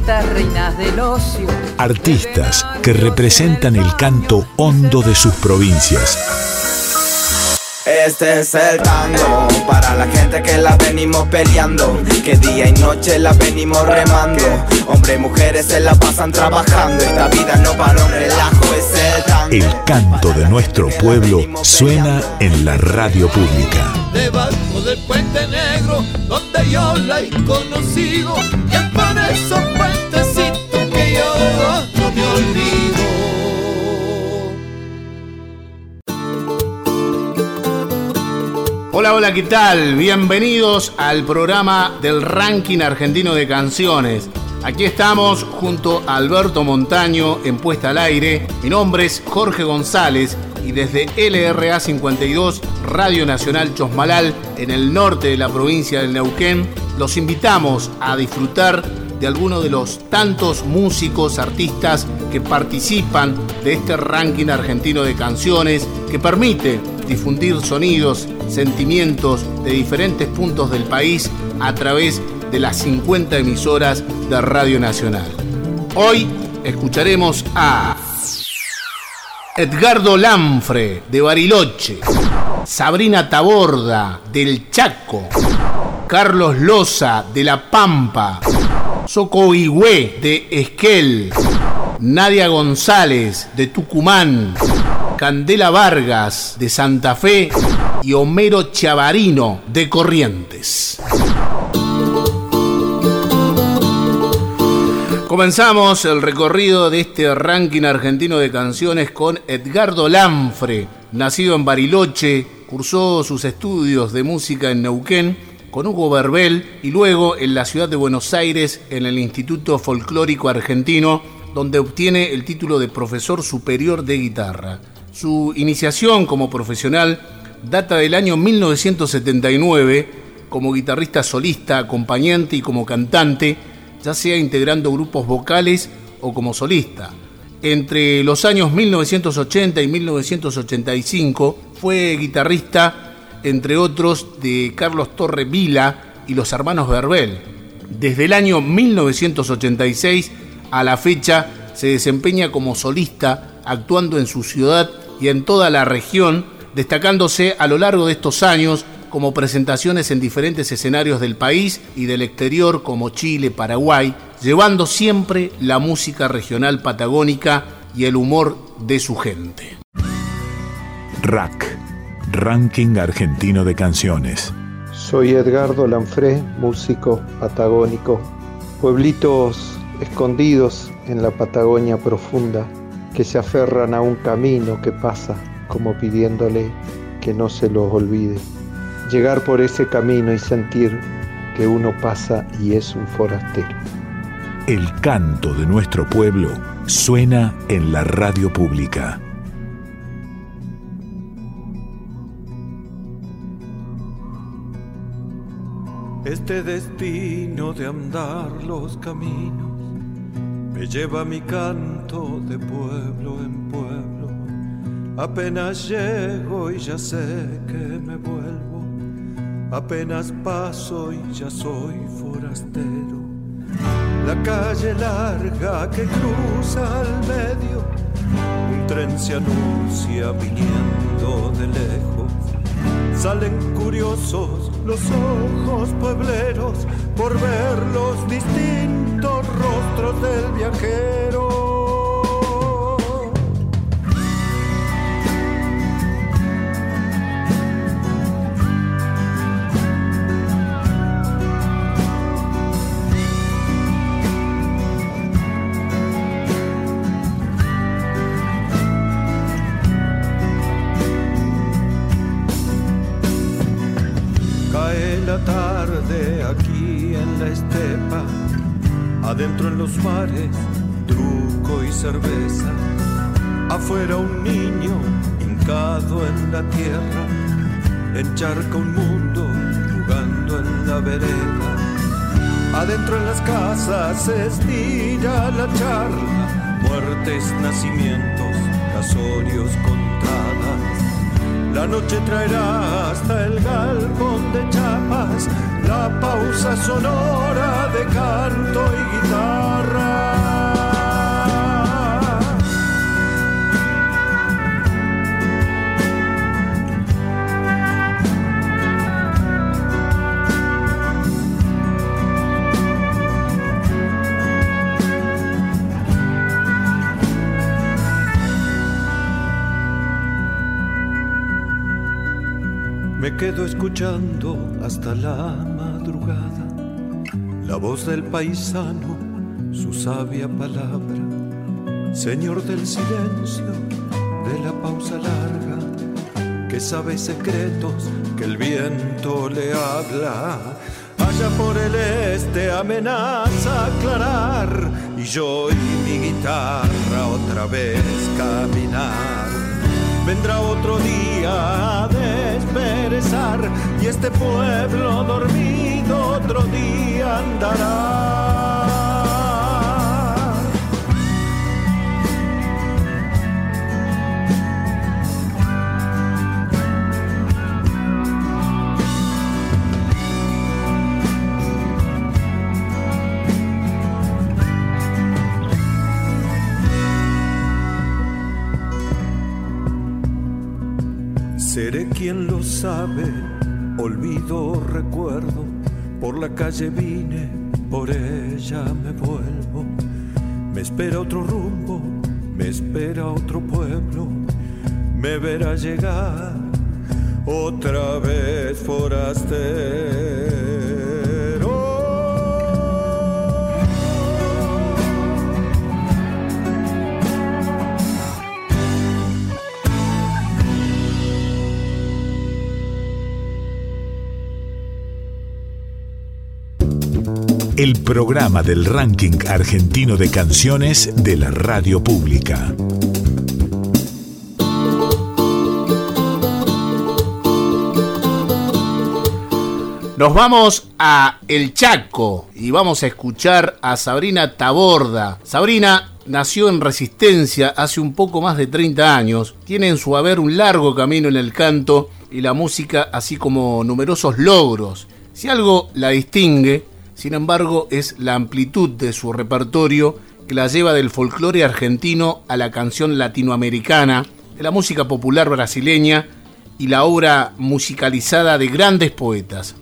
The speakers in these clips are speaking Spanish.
minitas, reinas del ocio. Artistas que representan el canto hondo de sus provincias. Este es el tango para la gente que la venimos peleando, que día y noche la venimos remando. Hombres y mujeres se la pasan trabajando, esta vida no para un relajo, es el tango. El canto de nuestro pueblo suena en la radio pública. Debajo del puente negro, donde yo la he conocido, y es por esos puentecitos que yo no me olvido. Hola, hola, ¿qué tal? Bienvenidos al programa del ranking argentino de canciones. Aquí estamos junto a Alberto Montaño en Puesta al Aire. Mi nombre es Jorge González y desde LRA 52, Radio Nacional Chosmalal, en el norte de la provincia del Neuquén, los invitamos a disfrutar de algunos de los tantos músicos, artistas que participan de este ranking argentino de canciones que permite difundir sonidos, sentimientos de diferentes puntos del país a través de las 50 emisoras de Radio Nacional. Hoy escucharemos a Edgardo Lanfre de Bariloche, Sabrina Taborda del Chaco, Carlos Loza de La Pampa, Soco Higüe de Esquel, Nadia González de Tucumán, Candela Vargas de Santa Fe y Homero Chavarino de Corrientes. Comenzamos el recorrido de este ranking argentino de canciones con Edgardo Lanfre, nacido en Bariloche, cursó sus estudios de música en Neuquén con Hugo Verbel y luego en la ciudad de Buenos Aires en el Instituto Folclórico Argentino, donde obtiene el título de profesor superior de guitarra. Su iniciación como profesional data del año 1979 como guitarrista solista, acompañante y como cantante, ya sea integrando grupos vocales o como solista. Entre los años 1980 y 1985 fue guitarrista, entre otros, de Carlos Torre Vila y los hermanos Verbel. Desde el año 1986 a la fecha se desempeña como solista, actuando en su ciudad y en toda la región, destacándose a lo largo de estos años como presentaciones en diferentes escenarios del país y del exterior como Chile, Paraguay, llevando siempre la música regional patagónica y el humor de su gente. RAC, Ranking Argentino de Canciones. Soy Edgardo Lanfré, músico patagónico. Pueblitos escondidos en la Patagonia profunda que se aferran a un camino que pasa como pidiéndole que no se los olvide llegar por ese camino y sentir que uno pasa y es un forastero. El canto de nuestro pueblo suena en la radio pública. Este destino de andar los caminos me lleva mi canto de pueblo en pueblo. Apenas llego y ya sé que me vuelvo Apenas paso y ya soy forastero. La calle larga que cruza al medio, un tren se anuncia viniendo de lejos. Salen curiosos los ojos puebleros por ver los distintos rostros del viajero. Truco y cerveza. Afuera un niño hincado en la tierra. Encharca un mundo jugando en la vereda. Adentro en las casas se estira la charla. Muertes, nacimientos, casorios, contadas. La noche traerá hasta el galpón de chapas la pausa sonora de canto y guitarra. Me quedo escuchando hasta la la voz del paisano, su sabia palabra, Señor del silencio, de la pausa larga, que sabe secretos que el viento le habla. Allá por el este amenaza aclarar y yo y mi guitarra otra vez caminar vendrá otro día a y este pueblo dormido otro día andará. Seré quien lo sabe, olvido, recuerdo, por la calle vine, por ella me vuelvo. Me espera otro rumbo, me espera otro pueblo, me verá llegar otra vez forastero. El programa del ranking argentino de canciones de la radio pública. Nos vamos a El Chaco y vamos a escuchar a Sabrina Taborda. Sabrina nació en Resistencia hace un poco más de 30 años, tiene en su haber un largo camino en el canto y la música, así como numerosos logros. Si algo la distingue, sin embargo, es la amplitud de su repertorio que la lleva del folclore argentino a la canción latinoamericana, de la música popular brasileña y la obra musicalizada de grandes poetas.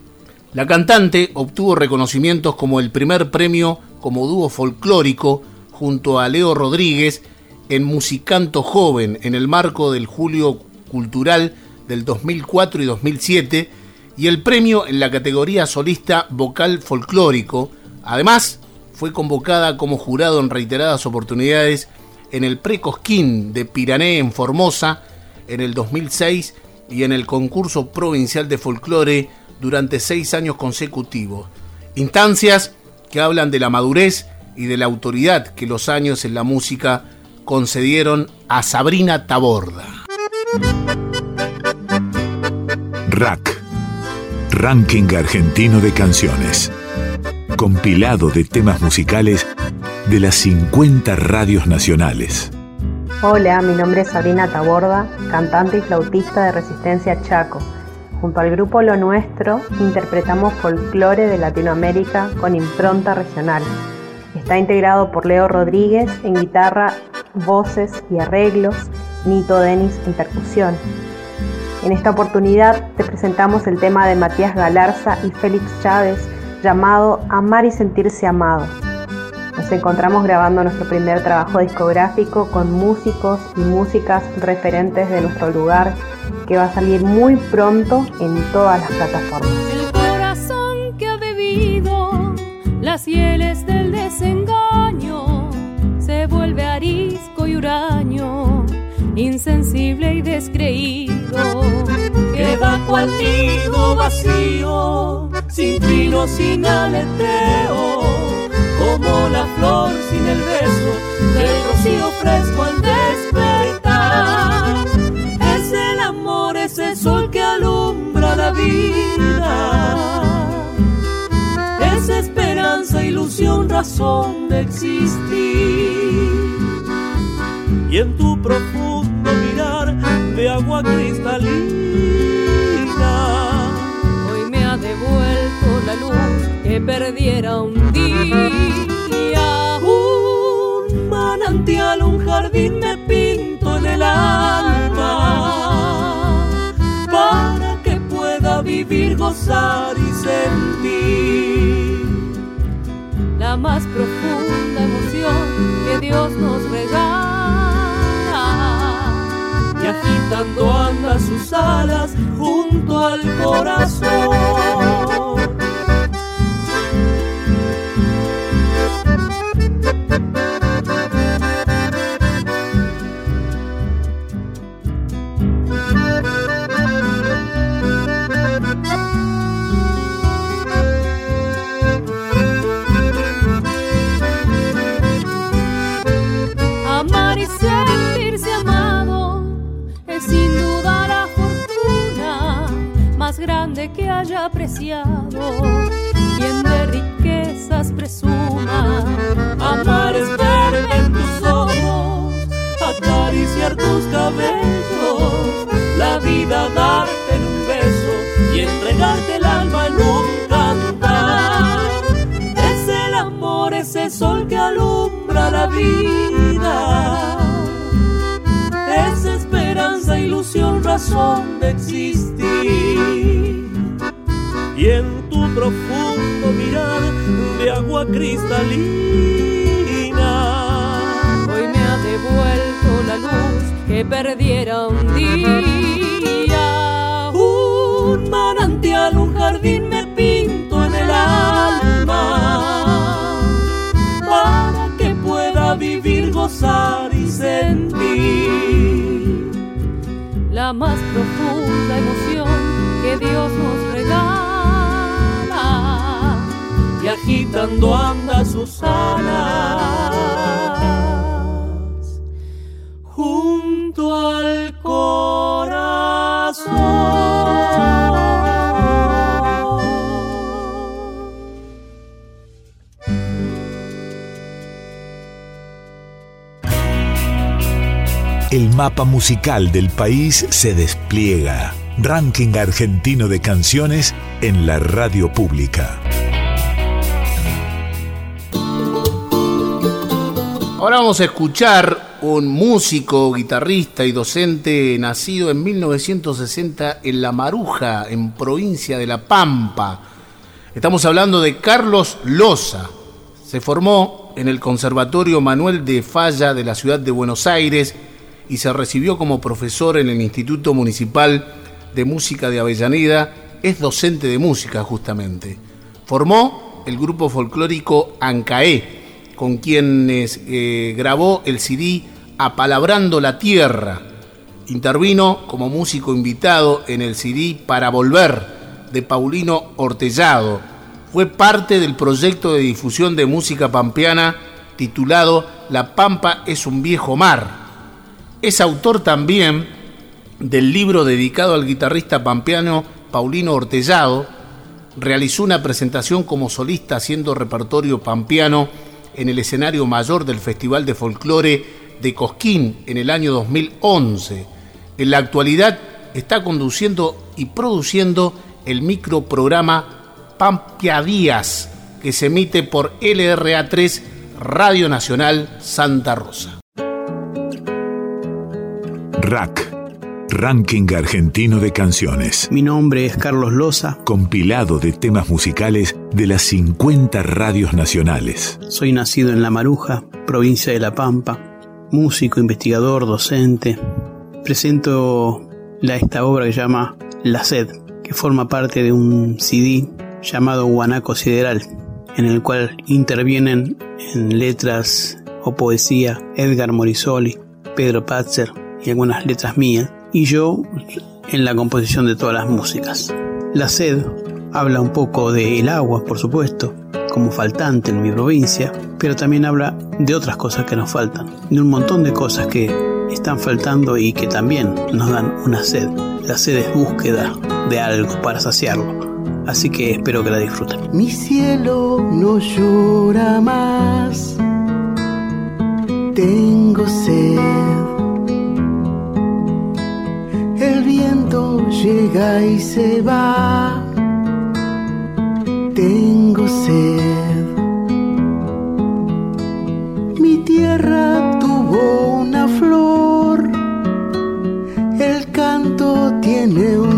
La cantante obtuvo reconocimientos como el primer premio como dúo folclórico junto a Leo Rodríguez en Musicanto Joven en el marco del Julio Cultural del 2004 y 2007 y el premio en la categoría solista vocal folclórico. Además, fue convocada como jurado en reiteradas oportunidades en el Precosquín de Pirané en Formosa en el 2006 y en el concurso provincial de folclore durante seis años consecutivos. Instancias que hablan de la madurez y de la autoridad que los años en la música concedieron a Sabrina Taborda. Rack Ranking Argentino de Canciones. Compilado de temas musicales de las 50 radios nacionales. Hola, mi nombre es Sabrina Taborda, cantante y flautista de Resistencia Chaco. Junto al grupo Lo Nuestro interpretamos folclore de Latinoamérica con impronta regional. Está integrado por Leo Rodríguez en guitarra, voces y arreglos, Nito Denis en percusión, en esta oportunidad te presentamos el tema de Matías Galarza y Félix Chávez llamado Amar y sentirse amado. Nos encontramos grabando nuestro primer trabajo discográfico con músicos y músicas referentes de nuestro lugar que va a salir muy pronto en todas las plataformas. El corazón que ha bebido las hieles del desengaño se vuelve arisco y insensible y descreído. Queda cual nido vacío, sin trino, sin aleteo, como la flor sin el beso del rocío fresco al despertar. Es el amor, ese sol que alumbra la vida. Es esperanza, ilusión, razón de existir. Y en tu profundo mirar de agua cristalina, hoy me ha devuelto la luz que perdiera un día. Un manantial, un jardín me pinto en el alma para que pueda vivir, gozar y sentir la más profunda emoción que Dios nos regala. Agitando anda sus alas junto al corazón. Grande que haya apreciado. Quien de riquezas presuma, Amar es verte en tus ojos, acariciar tus cabellos, la vida darte en un beso y entregarte el alma en un cantar. Es el amor, ese sol que alumbra la vida. Ilusión, razón de existir. Y en tu profundo mirar de agua cristalina, hoy me ha devuelto la luz que perdiera un día. un manantial, un jardín me pinto en el alma para que pueda vivir, gozar y sentir la más profunda emoción que Dios nos regala. y agitando anda sus alas junto al corazón. El mapa musical del país se despliega. Ranking argentino de canciones en la radio pública. Ahora vamos a escuchar un músico, guitarrista y docente nacido en 1960 en La Maruja, en provincia de La Pampa. Estamos hablando de Carlos Loza. Se formó en el Conservatorio Manuel de Falla de la ciudad de Buenos Aires y se recibió como profesor en el Instituto Municipal de Música de Avellaneda. Es docente de música justamente. Formó el grupo folclórico Ancaé, con quienes eh, grabó el CD Apalabrando la Tierra. Intervino como músico invitado en el CD Para Volver de Paulino Ortellado. Fue parte del proyecto de difusión de música pampeana titulado La Pampa es un viejo mar. Es autor también del libro dedicado al guitarrista pampeano Paulino Ortellado. Realizó una presentación como solista haciendo repertorio pampeano en el escenario mayor del Festival de Folclore de Cosquín en el año 2011. En la actualidad está conduciendo y produciendo el microprograma Pampia Díaz, que se emite por LRA3 Radio Nacional Santa Rosa. RAC, Ranking Argentino de Canciones. Mi nombre es Carlos Loza. Compilado de temas musicales de las 50 radios nacionales. Soy nacido en La Maruja, provincia de La Pampa. Músico, investigador, docente. Presento la, esta obra que se llama La Sed, que forma parte de un CD llamado Guanaco Sideral, en el cual intervienen en letras o poesía Edgar Morisoli, Pedro Patzer y algunas letras mías, y yo en la composición de todas las músicas. La sed habla un poco del agua, por supuesto, como faltante en mi provincia, pero también habla de otras cosas que nos faltan, de un montón de cosas que están faltando y que también nos dan una sed. La sed es búsqueda de algo para saciarlo. Así que espero que la disfruten. Mi cielo no llora más. Tengo sed. Llega y se va. Tengo sed. Mi tierra tuvo una flor. El canto tiene un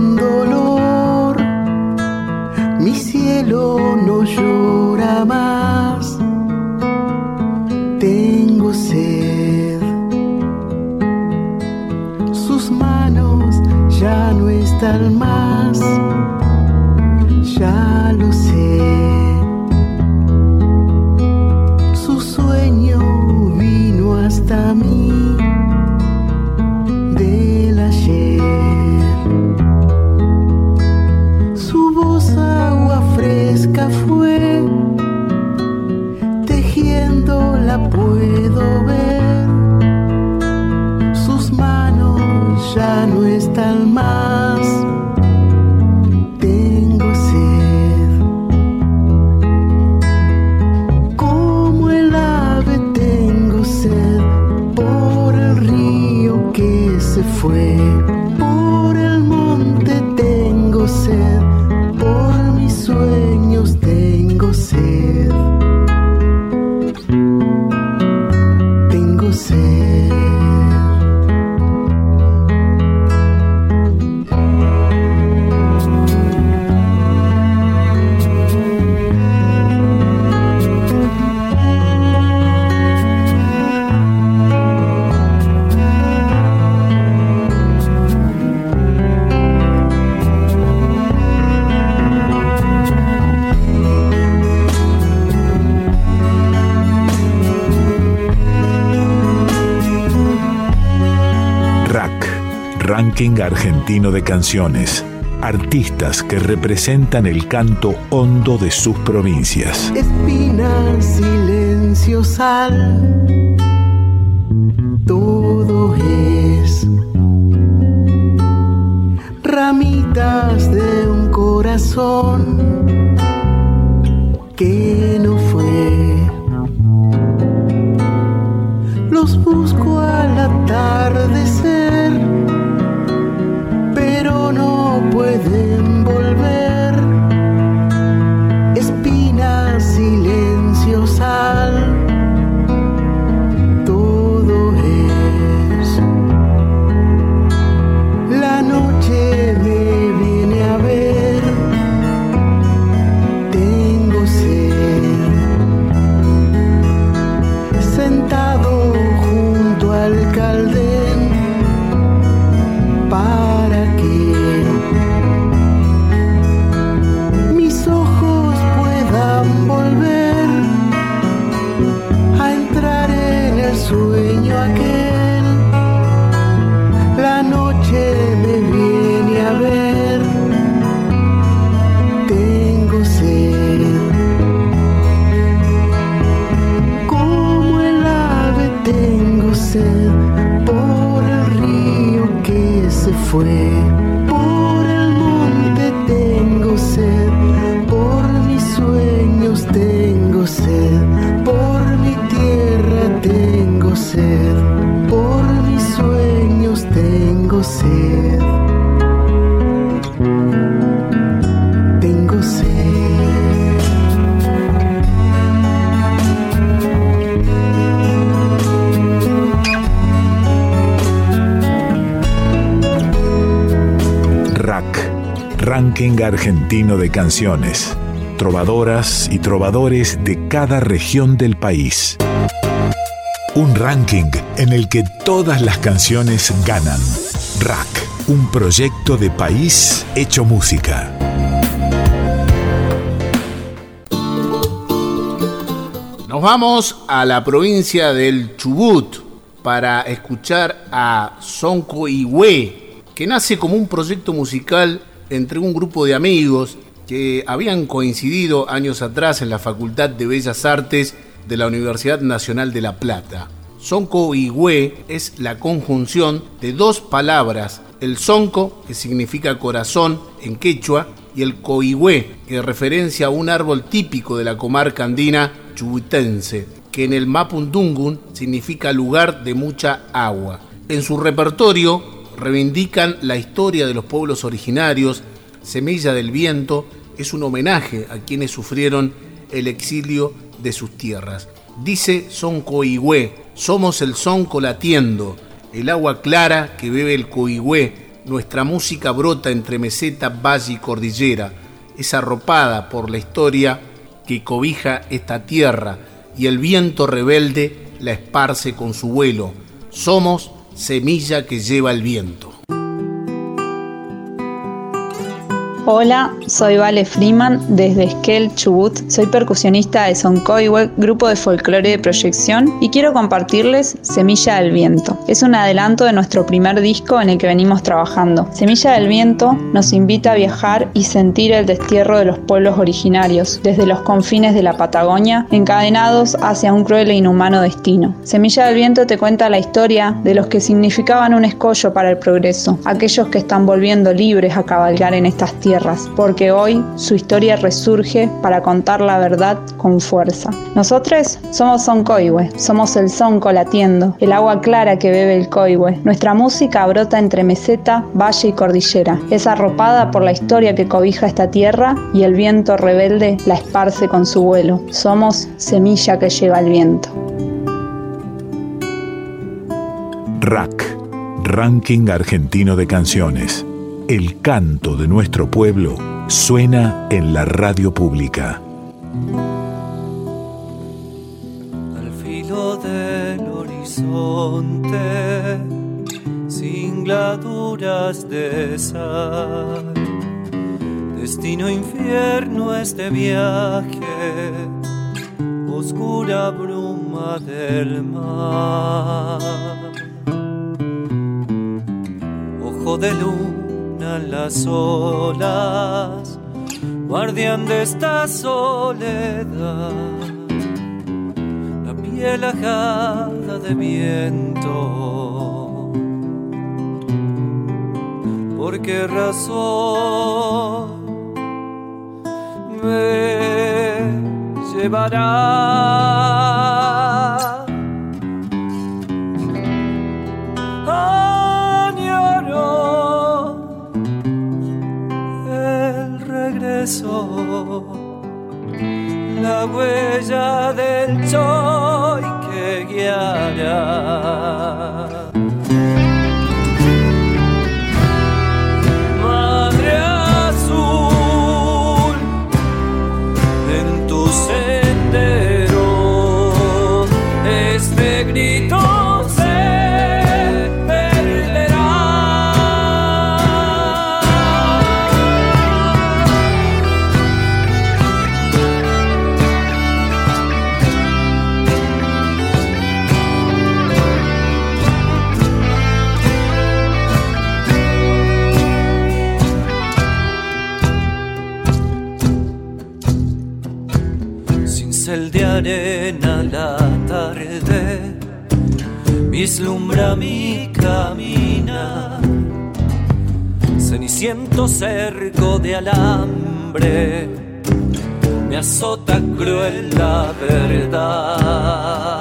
Argentino de Canciones. Artistas que representan el canto hondo de sus provincias. Espina, silencio, sal. Todo es ramitas de un corazón que no fue. Los busco al atardecer, Argentino de Canciones. Trovadoras y trovadores de cada región del país. Un ranking en el que todas las canciones ganan. Rack, un proyecto de país hecho música. Nos vamos a la provincia del Chubut para escuchar a Sonco Ihue, que nace como un proyecto musical entre un grupo de amigos que habían coincidido años atrás en la Facultad de Bellas Artes de la Universidad Nacional de La Plata. Sonco y Hue es la conjunción de dos palabras, el sonco, que significa corazón en quechua, y el coihue, que referencia a un árbol típico de la comarca andina chubutense, que en el mapundungun significa lugar de mucha agua. En su repertorio reivindican la historia de los pueblos originarios, Semilla del Viento es un homenaje a quienes sufrieron el exilio de sus tierras. Dice Son Coihue, somos el son colatiendo, el agua clara que bebe el Coihue, nuestra música brota entre meseta, valle y cordillera, es arropada por la historia que cobija esta tierra y el viento rebelde la esparce con su vuelo. Somos semilla que lleva el viento. Hola, soy Vale Freeman desde Esquel, Chubut. Soy percusionista de Soncoiwe, grupo de folclore de proyección, y quiero compartirles Semilla del Viento. Es un adelanto de nuestro primer disco en el que venimos trabajando. Semilla del Viento nos invita a viajar y sentir el destierro de los pueblos originarios, desde los confines de la Patagonia, encadenados hacia un cruel e inhumano destino. Semilla del Viento te cuenta la historia de los que significaban un escollo para el progreso, aquellos que están volviendo libres a cabalgar en estas tierras porque hoy su historia resurge para contar la verdad con fuerza. Nosotros somos Soncoihue, somos el sonco latiendo, el agua clara que bebe el coihue. Nuestra música brota entre meseta, valle y cordillera. Es arropada por la historia que cobija esta tierra y el viento rebelde la esparce con su vuelo. Somos semilla que lleva el viento. RAC, Ranking Argentino de Canciones el canto de nuestro pueblo suena en la radio pública. Al filo del horizonte, sin gladuras de sal, destino infierno este viaje, oscura bruma del mar. Ojo de luz las olas, guardián de esta soledad, la piel ajada de viento. ¿Por qué razón me llevará? La huella del choy que guiará. Cerco de alambre, me azota cruel la verdad.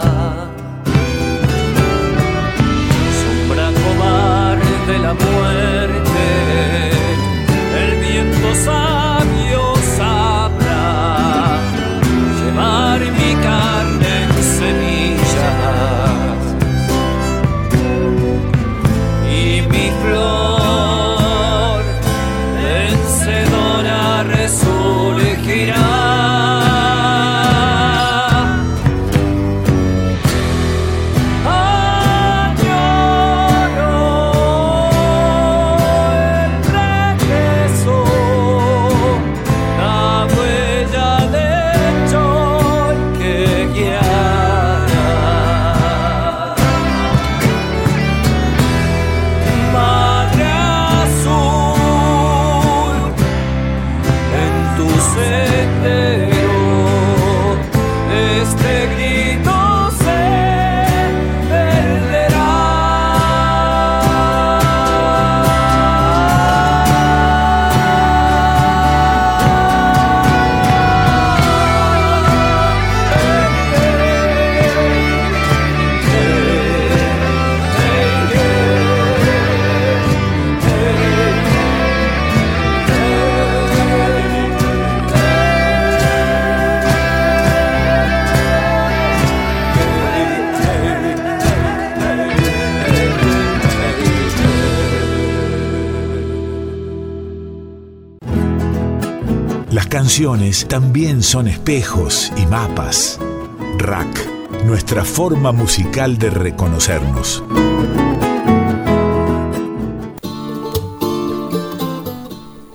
También son espejos y mapas. Rack, nuestra forma musical de reconocernos.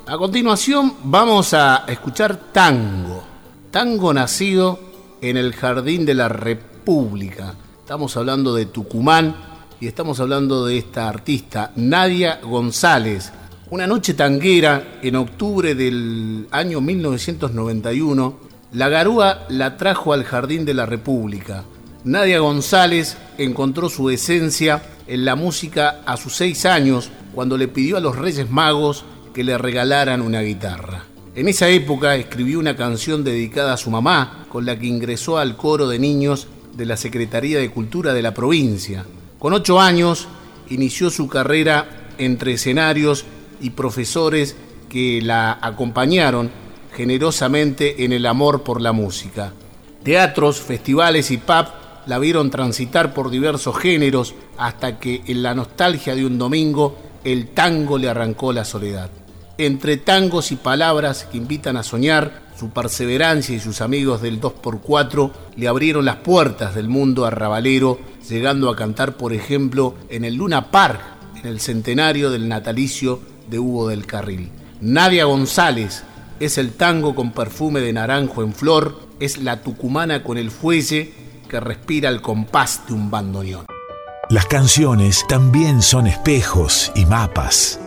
A continuación vamos a escuchar tango. Tango nacido en el Jardín de la República. Estamos hablando de Tucumán y estamos hablando de esta artista, Nadia González. Una noche tanguera en octubre del año 1991, la garúa la trajo al Jardín de la República. Nadia González encontró su esencia en la música a sus seis años cuando le pidió a los Reyes Magos que le regalaran una guitarra. En esa época escribió una canción dedicada a su mamá, con la que ingresó al coro de niños de la Secretaría de Cultura de la provincia. Con ocho años inició su carrera entre escenarios y profesores que la acompañaron generosamente en el amor por la música. Teatros, festivales y pub la vieron transitar por diversos géneros hasta que en la nostalgia de un domingo el tango le arrancó la soledad. Entre tangos y palabras que invitan a soñar, su perseverancia y sus amigos del 2x4 le abrieron las puertas del mundo arrabalero, llegando a cantar, por ejemplo, en el Luna Park, en el centenario del natalicio de Hugo del Carril. Nadia González es el tango con perfume de naranjo en flor, es la tucumana con el fuelle que respira el compás de un bandoneón. Las canciones también son espejos y mapas.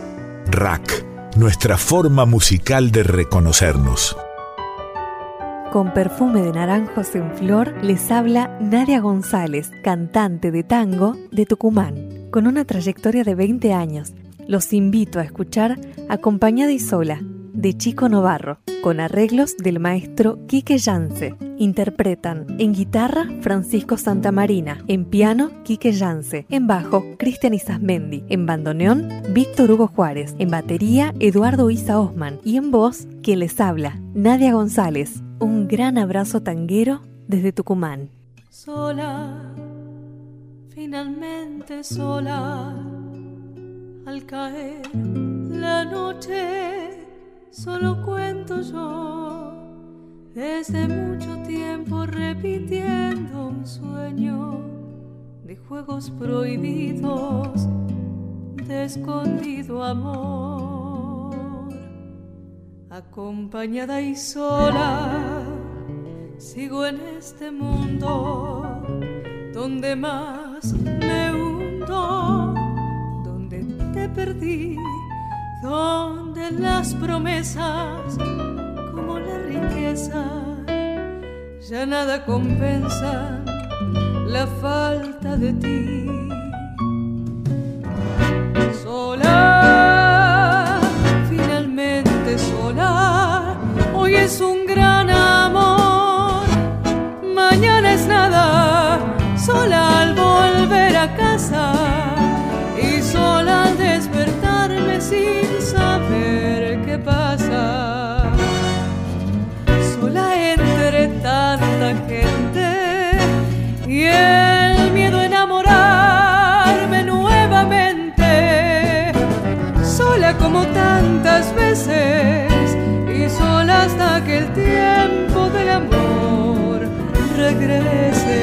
Rack, nuestra forma musical de reconocernos. Con perfume de naranjos en flor les habla Nadia González, cantante de tango de Tucumán, con una trayectoria de 20 años. Los invito a escuchar Acompañada y sola, de Chico Novarro, con arreglos del maestro Quique Yance. Interpretan en guitarra Francisco Santamarina, en piano Quique Yance, en bajo Cristian Isasmendi, en bandoneón Víctor Hugo Juárez, en batería Eduardo Isa Osman y en voz quien les habla, Nadia González. Un gran abrazo tanguero desde Tucumán. sola, finalmente sola, al caer la noche, solo cuento yo, desde mucho tiempo repitiendo un sueño de juegos prohibidos, de escondido amor, acompañada y sola Sigo en este mundo donde más me hundo, perdí, donde las promesas, como la riqueza, ya nada compensa la falta de ti. Sola, finalmente sola, hoy es un gran amor mañana es nada, sola regrese.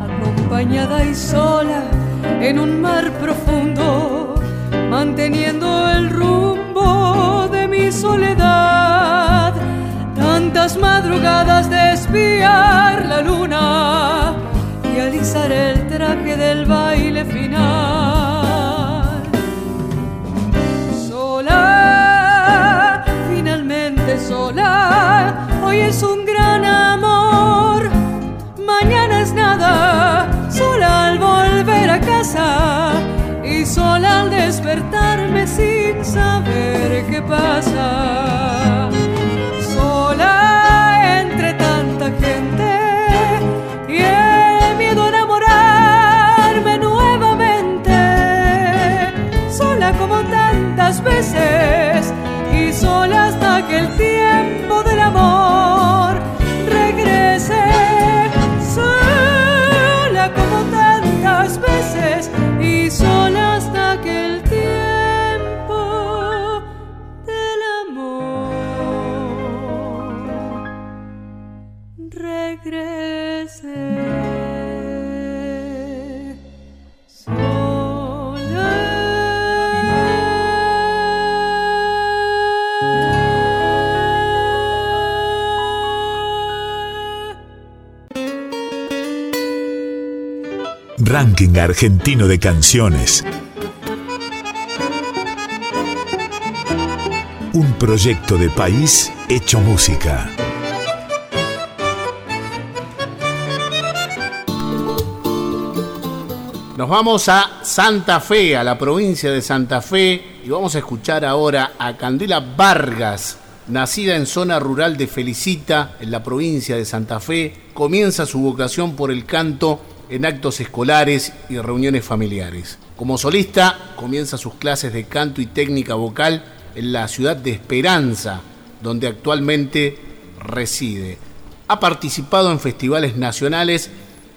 Acompañada y sola en un mar profundo, manteniendo el rumbo madrugadas de espiar la luna y alisar el traje del baile sola hasta que el tiempo Ranking argentino de canciones. Un proyecto de país hecho música. Nos vamos a Santa Fe, a la provincia de Santa Fe, y vamos a escuchar ahora a Candela Vargas, nacida en zona rural de Felicita, en la provincia de Santa Fe, comienza su vocación por el canto en actos escolares y reuniones familiares. Como solista, comienza sus clases de canto y técnica vocal en la ciudad de Esperanza, donde actualmente reside. Ha participado en festivales nacionales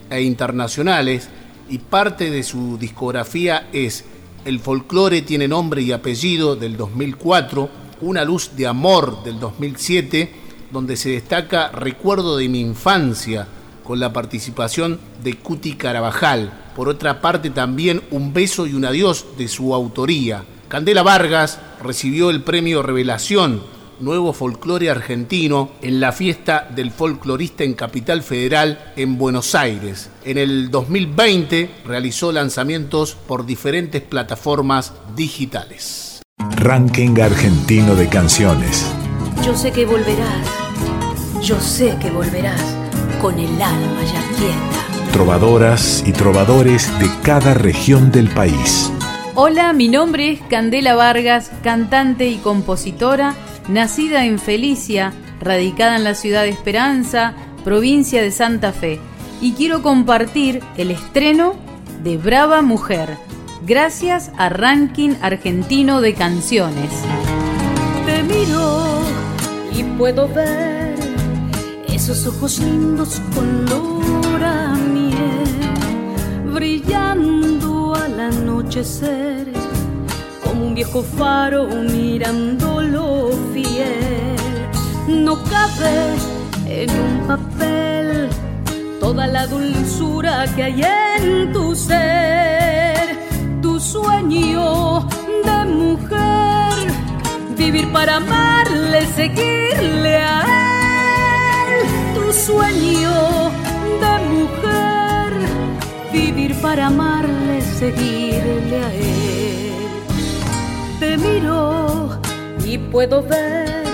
e internacionales y parte de su discografía es El folclore tiene nombre y apellido del 2004, Una luz de amor del 2007, donde se destaca Recuerdo de mi infancia con la participación de Cuti Carabajal. Por otra parte también Un beso y un adiós de su autoría. Candela Vargas recibió el premio Revelación Nuevo Folclore Argentino en la fiesta del folclorista en Capital Federal en Buenos Aires. En el 2020 realizó lanzamientos por diferentes plataformas digitales. Ranking argentino de canciones. Yo sé que volverás, yo sé que volverás con el alma ya quieta. Trovadoras y trovadores de cada región del país. Hola, mi nombre es Candela Vargas, cantante y compositora nacida en Felicia, radicada en la ciudad de Esperanza, provincia de Santa Fe, y quiero compartir el estreno de Brava Mujer, gracias a Ranking Argentino de Canciones. Te miro y puedo ver esos ojos lindos color a miel, brillando al anochecer como un viejo faro mirándolo fiel. No cabe en un papel toda la dulzura que hay en tu ser, tu sueño de mujer, vivir para amarle, seguirle a él, sueño de mujer, vivir para amarle, seguirle a él. Te miro y puedo ver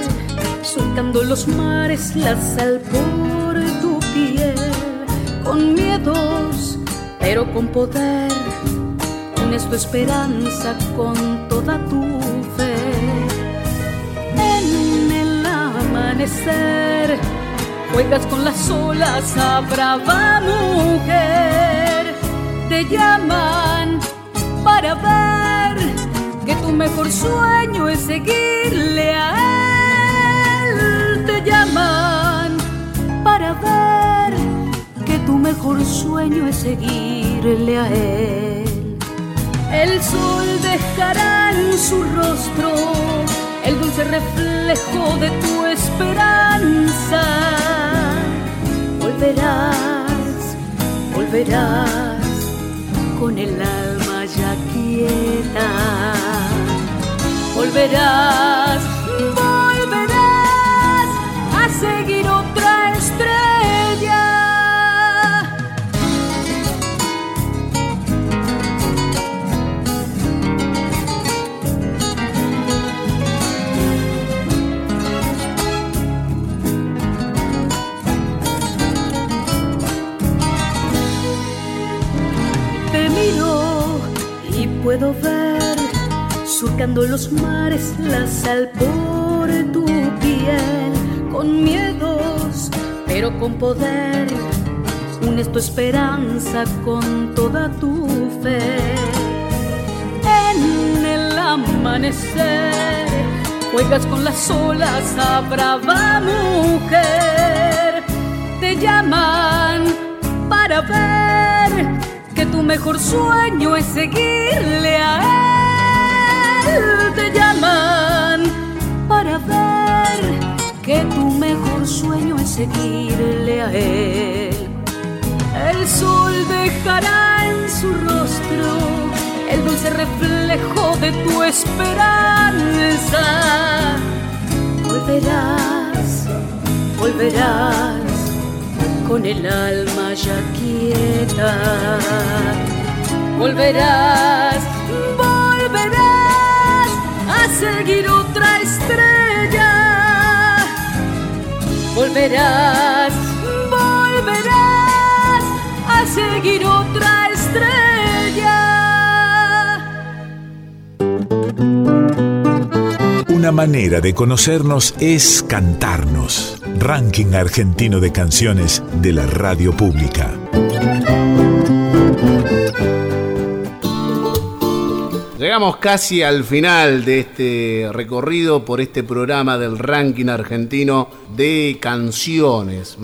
surcando los mares la sal por tu piel con miedos pero con poder. Unes tu esperanza con toda tu fe. En el amanecer juegas con las olas a mujer te llaman para ver que tu mejor sueño es seguirle a él. Te llaman para ver que tu mejor sueño es seguirle a él. El sol dejará en su rostro el dulce reflejo de tu esperanza. Volverás, volverás con el alma ya quieta. Volverás, surcando los mares, la sal por tu piel, con miedos, pero con poder, unes tu esperanza con toda tu fe. En el amanecer, juegas con las olas a brava mujer, te llaman para ver tu mejor sueño es seguirle a él. Te llaman para ver que tu mejor sueño es seguirle a él. El sol dejará en su rostro el dulce reflejo de tu esperanza. Volverás, volverás con el alma ya quieta. Volverás, volverás a seguir otra estrella. Volverás, volverás a seguir otra estrella. Una manera de conocernos es cantarnos. Ranking argentino de canciones de la radio pública. Llegamos casi al final de este recorrido por este programa del ranking argentino de canciones.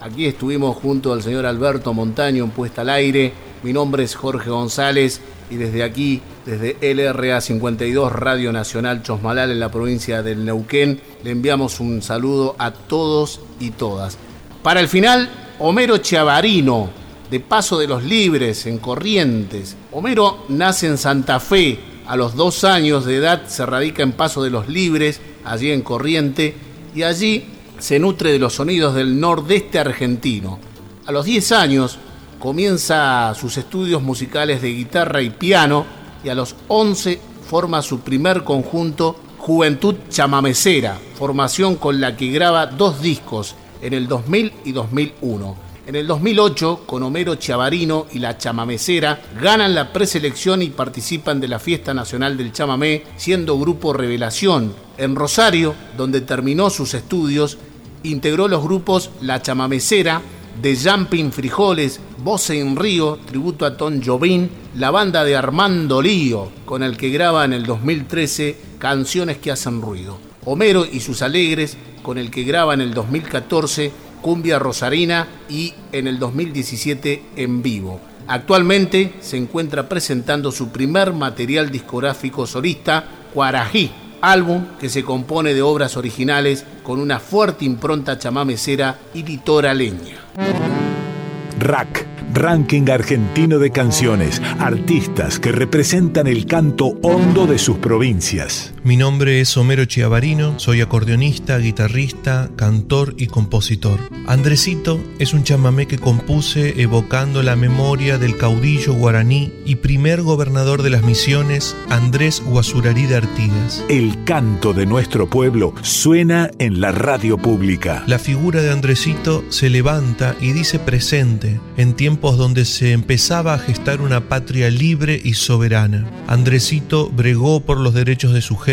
Aquí estuvimos junto al señor Alberto Montaño en Puesta al Aire. Mi nombre es Jorge González y desde aquí, desde LRA 52 Radio Nacional Chosmalal en la provincia del Neuquén, le enviamos un saludo a todos y todas. Para el final, Homero Chiavarino, de Paso de los Libres, en Corrientes. Homero nace en Santa Fe, a los dos años de edad se radica en Paso de los Libres, allí en Corriente, y allí se nutre de los sonidos del nordeste argentino. A los 10 años comienza sus estudios musicales de guitarra y piano y a los 11 forma su primer conjunto Juventud Chamamecera, formación con la que graba dos discos en el 2000 y 2001. En el 2008, con Homero Chavarino y la Chamamecera, ganan la preselección y participan de la Fiesta Nacional del Chamamé, siendo grupo Revelación. En Rosario, donde terminó sus estudios, integró los grupos La Chamamecera, de Jumping Frijoles, Voce en Río, tributo a Tom Jobim, la banda de Armando Lío, con el que graba en el 2013 Canciones que hacen ruido. Homero y sus Alegres, con el que graba en el 2014 Cumbia Rosarina y en el 2017 en vivo. Actualmente se encuentra presentando su primer material discográfico solista, Cuarají, álbum que se compone de obras originales con una fuerte impronta chamamecera y litoraleña. Rack, ranking argentino de canciones, artistas que representan el canto hondo de sus provincias. Mi nombre es Homero Chiavarino, soy acordeonista, guitarrista, cantor y compositor. Andresito es un chamamé que compuse evocando la memoria del caudillo guaraní y primer gobernador de las misiones, Andrés Guasurarí de Artigas. El canto de nuestro pueblo suena en la radio pública. La figura de Andresito se levanta y dice presente en tiempos donde se empezaba a gestar una patria libre y soberana. Andresito bregó por los derechos de su gente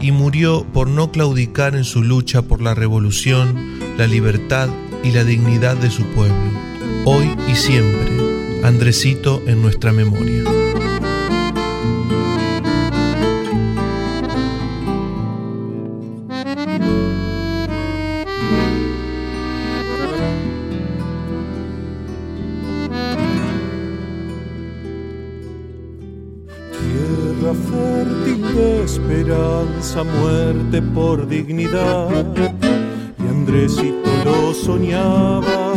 y murió por no claudicar en su lucha por la revolución, la libertad y la dignidad de su pueblo. Hoy y siempre, Andresito en nuestra memoria. Esperanza, muerte por dignidad. Y Andresito lo soñaba,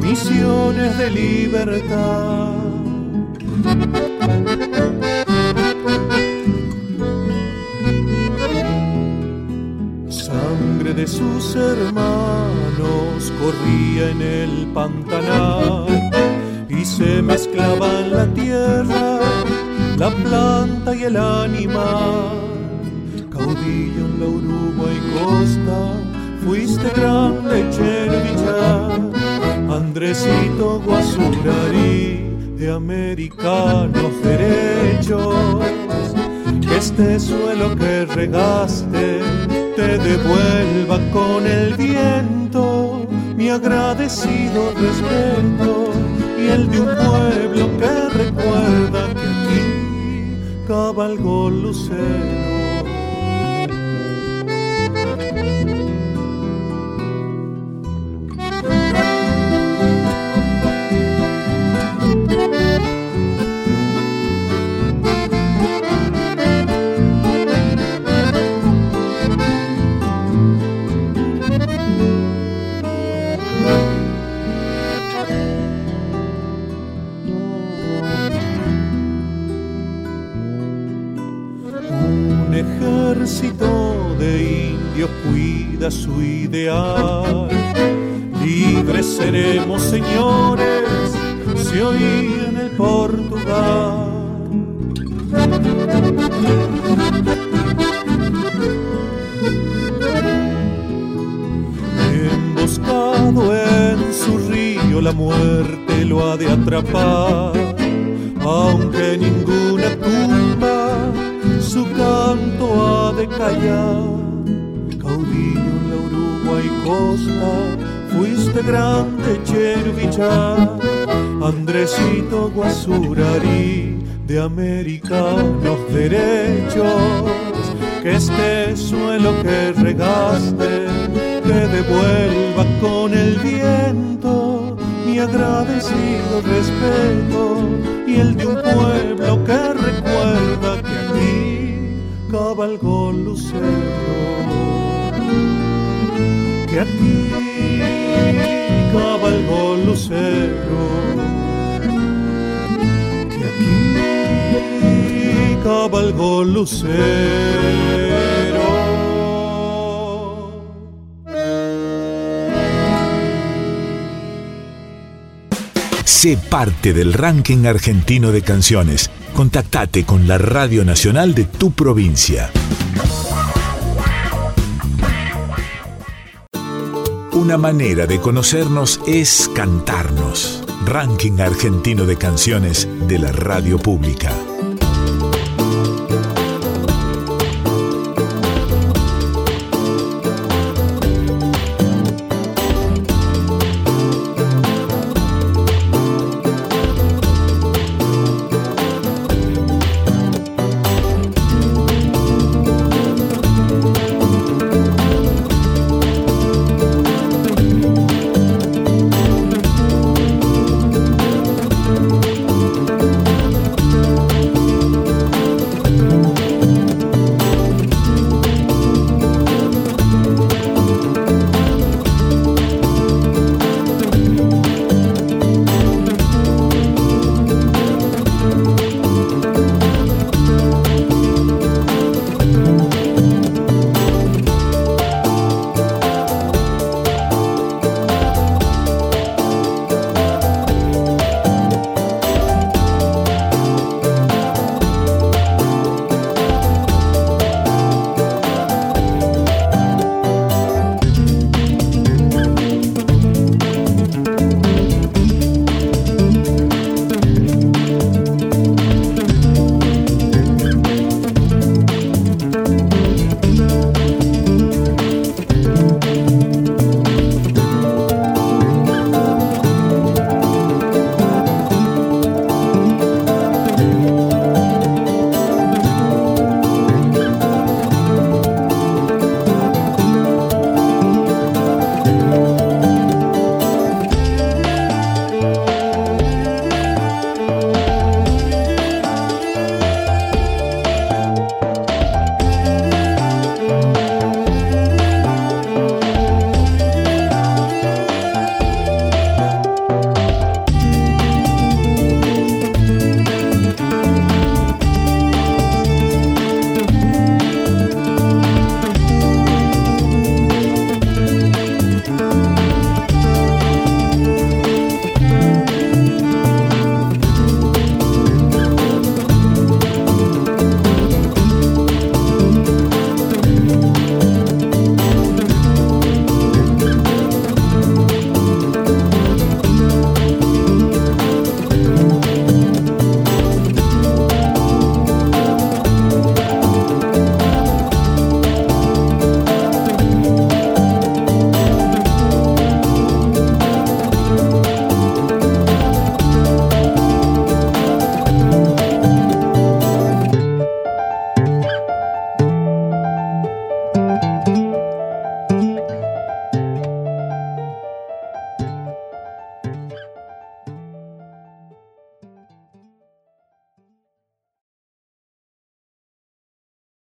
misiones de libertad. Sangre de sus hermanos corría en el pantanal y se mezclaba en la tierra la planta y el animal. Fuiste gran lechero. Andresito Guasurarí, de americanos derechos, este suelo que regaste te devuelva con el viento mi agradecido respeto y el de un pueblo que recuerda que aquí cabalgó lucero. Su ideal. Libres seremos, señores, si hoy en el Portugal. Emboscado en su río, la muerte lo ha de atrapar, aunque ninguna canto ha de callar y costa, fuiste grande Cherubichá, Andresito Guasurarí, de americanos derechos, que este suelo que regaste te devuelva con el viento mi agradecido respeto y el de un pueblo que recuerda cabalgó lucero que aquí cabalgó lucero, que aquí cabalgó lucero. Sé parte del ranking argentino de canciones. Contactate con la Radio Nacional de tu provincia. Una manera de conocernos es cantarnos. Ranking argentino de canciones de la radio pública.